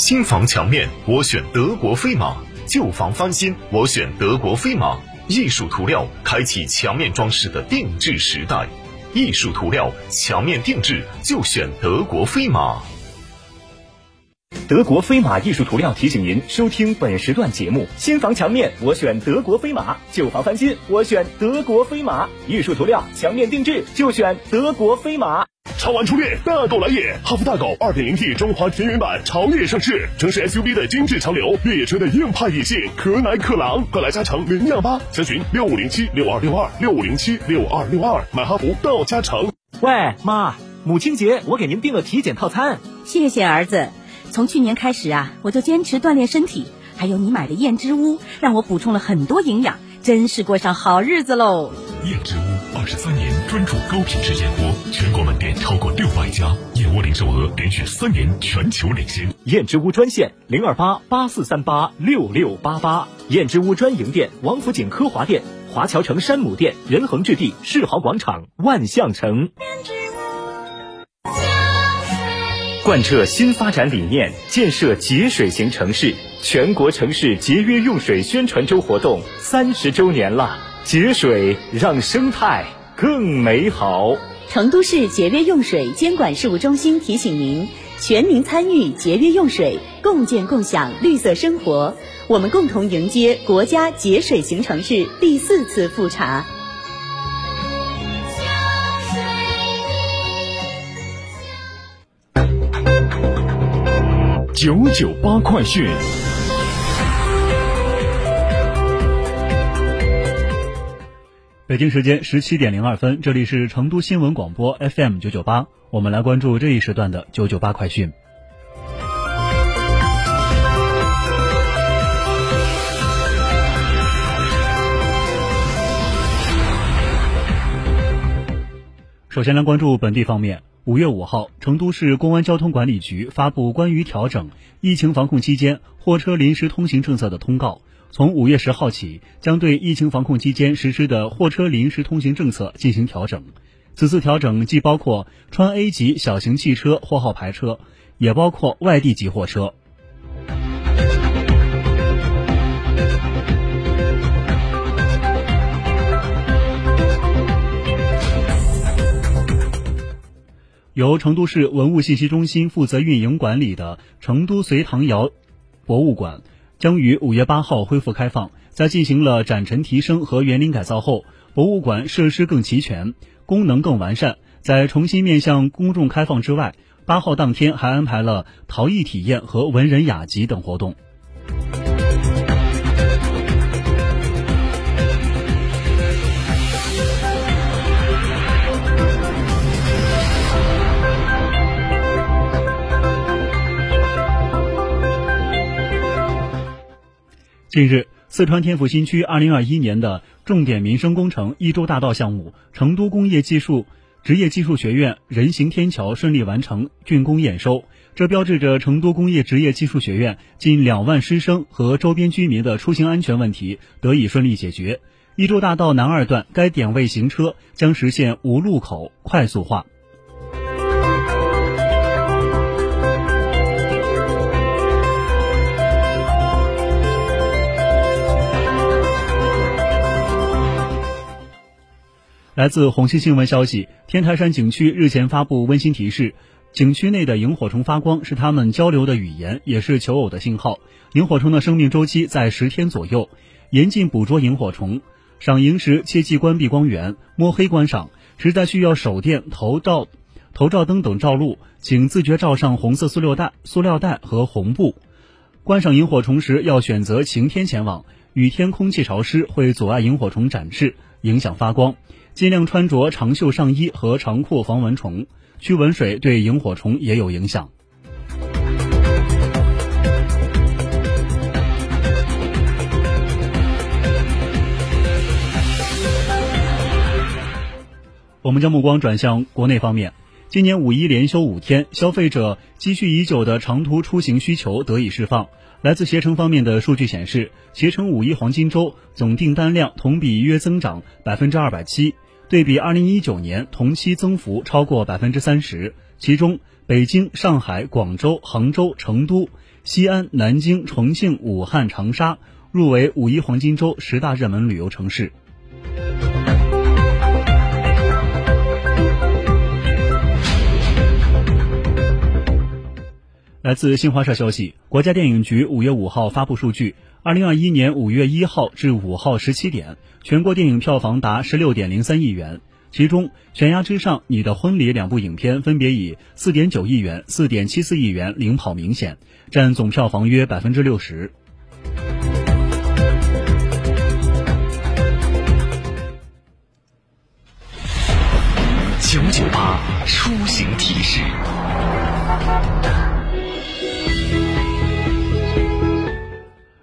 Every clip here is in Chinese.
新房墙面，我选德国飞马；旧房翻新，我选德国飞马。艺术涂料开启墙面装饰的定制时代，艺术涂料墙面定制就选德国飞马。德国飞马艺术涂料提醒您收听本时段节目：新房墙面我选德国飞马，旧房翻新我选德国飞马。艺术涂料墙面定制就选德国飞马。超玩初恋，大狗来也！哈弗大狗 2.0T 中华田园版潮野上市，城市 SUV 的精致潮流，越野车的硬派野性，可奶可狼，快来加诚领养吧，详询六五零七六二六二六五零七六二六二，买哈弗到加诚。喂，妈，母亲节我给您订了体检套餐。谢谢儿子。从去年开始啊，我就坚持锻炼身体，还有你买的燕之屋，让我补充了很多营养，真是过上好日子喽。燕之屋二十三年专注高品质燕窝，全国门店超过六百家，燕窝零售额连续三年全球领先。燕之屋专线零二八八四三八六六八八，燕之屋专营店王府井科华店、华侨城山姆店、仁恒置地世豪广场、万象城。贯彻新发展理念，建设节水型城市，全国城市节约用水宣传周活动三十周年了。节水让生态更美好。成都市节约用水监管事务中心提醒您：全民参与节约用水，共建共享绿色生活。我们共同迎接国家节水型城市第四次复查。九九八快讯。北京时间十七点零二分，这里是成都新闻广播 FM 九九八，我们来关注这一时段的九九八快讯。首先来关注本地方面。五月五号，成都市公安交通管理局发布关于调整疫情防控期间货车临时通行政策的通告。从五月十号起，将对疫情防控期间实施的货车临时通行政策进行调整。此次调整既包括川 A 级小型汽车货号牌车，也包括外地级货车。由成都市文物信息中心负责运营管理的成都隋唐窑博物馆，将于五月八号恢复开放。在进行了展陈提升和园林改造后，博物馆设施更齐全，功能更完善。在重新面向公众开放之外，八号当天还安排了陶艺体验和文人雅集等活动。近日，四川天府新区2021年的重点民生工程一洲大道项目——成都工业技术职业技术学院人行天桥顺利完成竣工验收，这标志着成都工业职业技术学院近两万师生和周边居民的出行安全问题得以顺利解决。一洲大道南二段该点位行车将实现无路口快速化。来自红星新闻消息，天台山景区日前发布温馨提示：景区内的萤火虫发光是它们交流的语言，也是求偶的信号。萤火虫的生命周期在十天左右，严禁捕捉萤火虫。赏萤时切忌关闭光源，摸黑观赏。实在需要手电、头照、头照灯等照路，请自觉罩上红色塑料袋、塑料袋和红布。观赏萤火虫时要选择晴天前往，雨天空气潮湿会阻碍萤火虫展翅，影响发光。尽量穿着长袖上衣和长裤防蚊虫。驱蚊水对萤火虫也有影响。我们将目光转向国内方面。今年五一连休五天，消费者积蓄已久的长途出行需求得以释放。来自携程方面的数据显示，携程五一黄金周总订单量同比约增长百分之二百七，对比二零一九年同期增幅超过百分之三十。其中，北京、上海、广州、杭州、成都、西安、南京、重庆、武汉、长沙入围五一黄金周十大热门旅游城市。来自新华社消息，国家电影局五月五号发布数据：二零二一年五月一号至五号十七点，全国电影票房达十六点零三亿元。其中，《悬崖之上》《你的婚礼》两部影片分别以四点九亿元、四点七四亿元领跑明显，占总票房约百分之六十。九九八出行提示。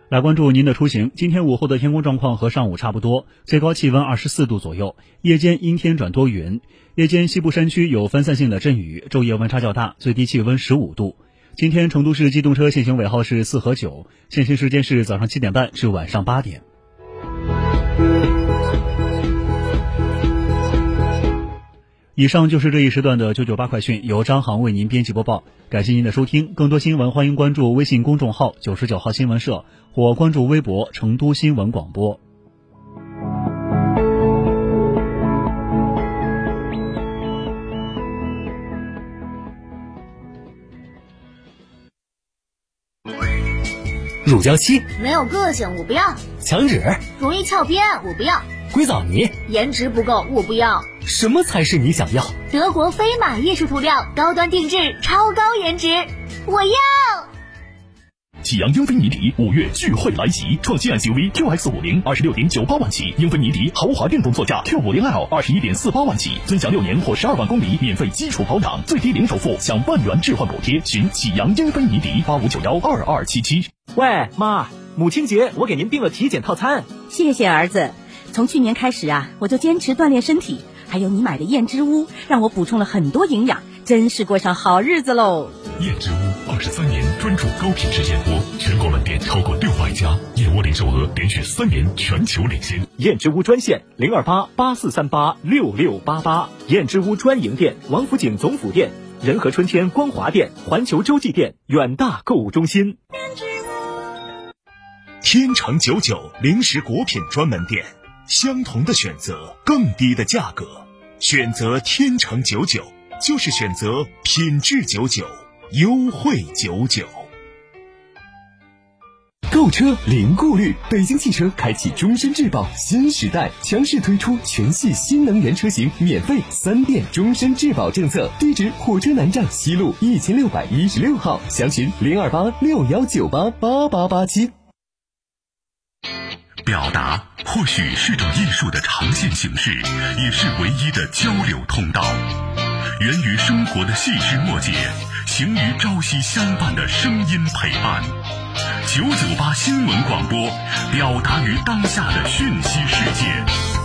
来关注您的出行。今天午后的天空状况和上午差不多，最高气温二十四度左右，夜间阴天转多云。夜间西部山区有分散性的阵雨，昼夜温差较大，最低气温十五度。今天成都市机动车限行尾号是四和九，限行时间是早上七点半至晚上八点。以上就是这一时段的九九八快讯，由张航为您编辑播报。感谢您的收听，更多新闻欢迎关注微信公众号“九十九号新闻社”或关注微博“成都新闻广播”。乳胶漆没有个性，我不要；墙纸容易翘边，我不要；硅藻泥颜值不够，我不要。什么才是你想要？德国飞马艺术涂料，高端定制，超高颜值，我要。启阳英菲尼迪五月聚会来袭，创新 SUV QX 五零二十六点九八万起，英菲尼迪豪华电动座驾 Q 五零 L 二十一点四八万起，尊享六年或十二万公里免费基础保养，最低零首付享万元置换补贴。寻启阳英菲尼迪八五九幺二二七七。喂，妈，母亲节我给您订了体检套餐，谢谢儿子。从去年开始啊，我就坚持锻炼身体。还有你买的燕之屋，让我补充了很多营养，真是过上好日子喽！燕之屋二十三年专注高品质燕窝，全国门店超过六百家，燕窝零售额连续三年全球领先。燕之屋专线零二八八四三八六六八八，燕之屋专营店：王府井总府店、仁和春天光华店、环球洲际店、远大购物中心。天长久久零食果品专门店。相同的选择，更低的价格，选择天长九九，就是选择品质九九，优惠九九。购车零顾虑，北京汽车开启终身质保新时代，强势推出全系新能源车型免费三电终身质保政策。地址：火车南站西路一千六百一十六号，详询零二八六幺九八八八八七。表达或许是种艺术的呈现形式，也是唯一的交流通道。源于生活的细枝末节，行于朝夕相伴的声音陪伴。九九八新闻广播，表达于当下的讯息世界。